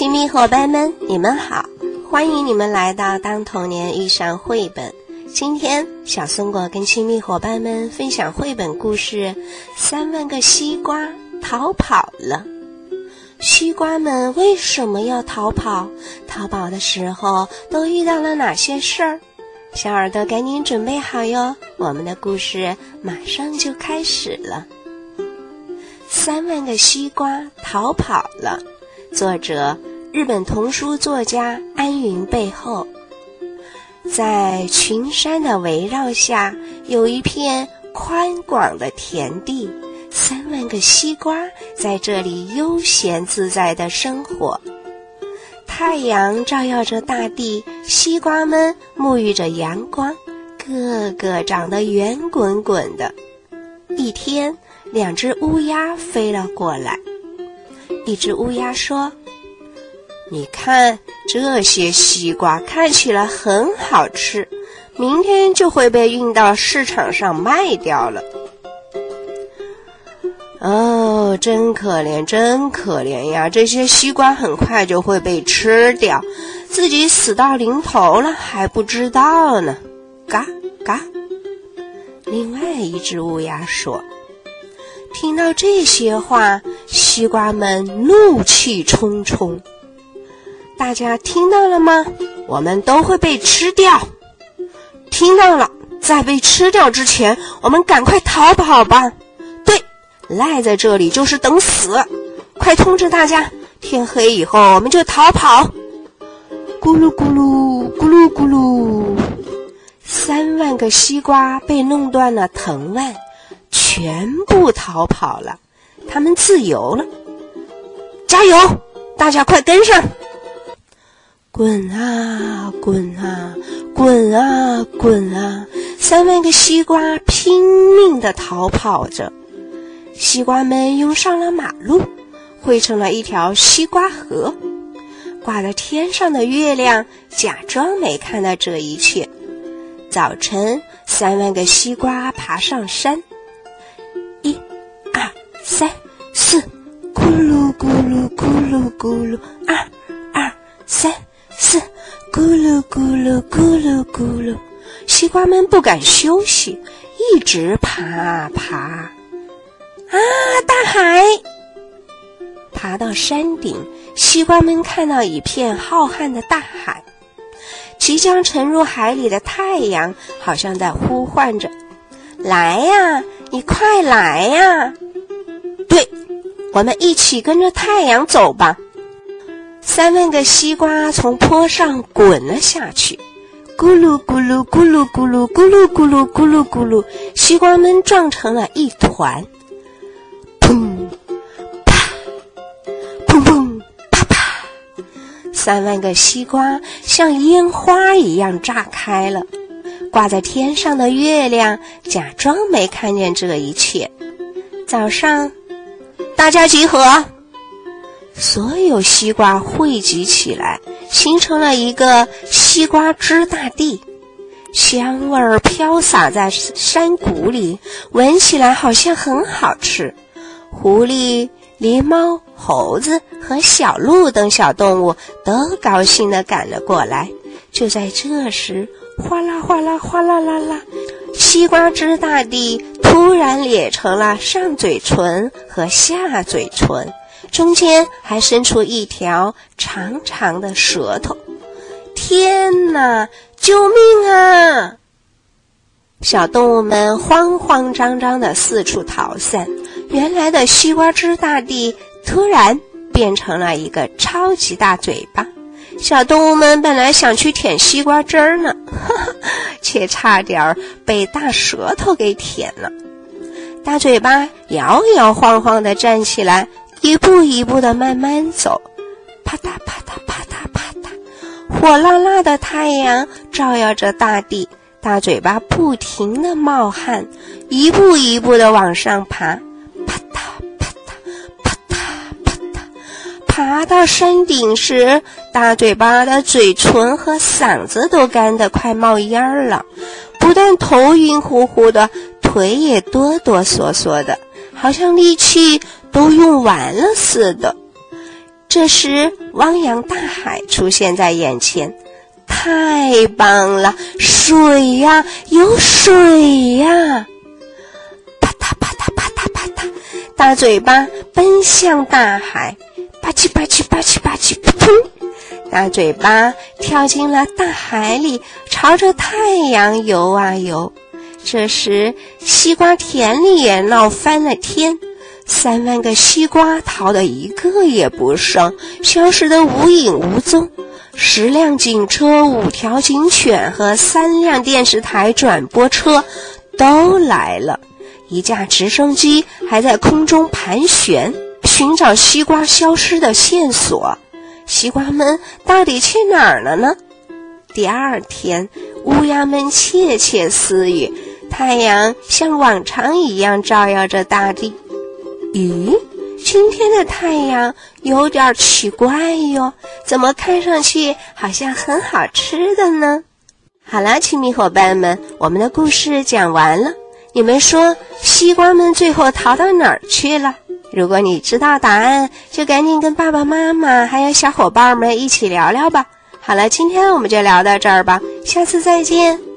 亲密伙伴们，你们好！欢迎你们来到《当童年遇上绘本》。今天，小松果跟亲密伙伴们分享绘本故事《三万个西瓜逃跑了》。西瓜们为什么要逃跑？逃跑的时候都遇到了哪些事儿？小耳朵赶紧准备好哟！我们的故事马上就开始了。三万个西瓜逃跑了。作者：日本童书作家安云背后。在群山的围绕下，有一片宽广的田地。三万个西瓜在这里悠闲自在地生活。太阳照耀着大地，西瓜们沐浴着阳光，个个长得圆滚滚的。一天，两只乌鸦飞了过来。一只乌鸦说：“你看。”这些西瓜看起来很好吃，明天就会被运到市场上卖掉了。哦，真可怜，真可怜呀！这些西瓜很快就会被吃掉，自己死到临头了还不知道呢。嘎嘎！另外一只乌鸦说：“听到这些话，西瓜们怒气冲冲。”大家听到了吗？我们都会被吃掉。听到了，在被吃掉之前，我们赶快逃跑吧。对，赖在这里就是等死。快通知大家，天黑以后我们就逃跑。咕噜咕噜，咕噜咕噜，三万个西瓜被弄断了藤蔓，全部逃跑了。他们自由了。加油，大家快跟上！滚啊滚啊滚啊滚啊！三万个西瓜拼命地逃跑着，西瓜们涌上了马路，汇成了一条西瓜河。挂在天上的月亮假装没看到这一切。早晨，三万个西瓜爬上山，一、二、三、四，咕噜咕噜咕噜咕噜，噜咕噜咕噜咕噜，西瓜们不敢休息，一直爬啊爬。啊，大海！爬到山顶，西瓜们看到一片浩瀚的大海，即将沉入海里的太阳好像在呼唤着：“来呀，你快来呀！”对，我们一起跟着太阳走吧。三万个西瓜从坡上滚了下去，咕噜咕噜咕噜咕噜咕噜咕噜咕噜咕噜，西瓜们撞成了一团。砰，啪，砰砰，啪啪，三万个西瓜像烟花一样炸开了。挂在天上的月亮假装没看见这一切。早上，大家集合。所有西瓜汇集起来，形成了一个西瓜汁大地，香味儿飘洒在山谷里，闻起来好像很好吃。狐狸、狸猫、猴子和小鹿等小动物都高兴地赶了过来。就在这时，哗啦哗啦哗啦啦啦，西瓜汁大地突然裂成了上嘴唇和下嘴唇。中间还伸出一条长长的舌头，天哪！救命啊！小动物们慌慌张张地四处逃散。原来的西瓜汁大地突然变成了一个超级大嘴巴。小动物们本来想去舔西瓜汁儿呢，却差点被大舌头给舔了。大嘴巴摇摇晃晃地站起来。一步一步的慢慢走，啪嗒啪嗒啪嗒啪嗒，火辣辣的太阳照耀着大地，大嘴巴不停的冒汗，一步一步的往上爬，啪嗒啪嗒啪嗒啪嗒，爬到山顶时，大嘴巴的嘴唇和嗓子都干得快冒烟儿了，不但头晕乎乎的，腿也哆哆嗦嗦的，好像力气。都用完了似的，这时，汪洋大海出现在眼前，太棒了！水呀，有水呀！啪嗒啪嗒啪嗒啪嗒，大嘴巴奔向大海，吧唧吧唧吧唧吧唧，扑通！大嘴巴跳进了大海里，朝着太阳游啊游。这时，西瓜田里也闹翻了天。三万个西瓜逃得一个也不剩，消失得无影无踪。十辆警车、五条警犬和三辆电视台转播车都来了，一架直升机还在空中盘旋，寻找西瓜消失的线索。西瓜们到底去哪儿了呢？第二天，乌鸦们窃窃私语，太阳像往常一样照耀着大地。咦，今天的太阳有点奇怪哟，怎么看上去好像很好吃的呢？好了，亲密伙伴们，我们的故事讲完了。你们说，西瓜们最后逃到哪儿去了？如果你知道答案，就赶紧跟爸爸妈妈还有小伙伴们一起聊聊吧。好了，今天我们就聊到这儿吧，下次再见。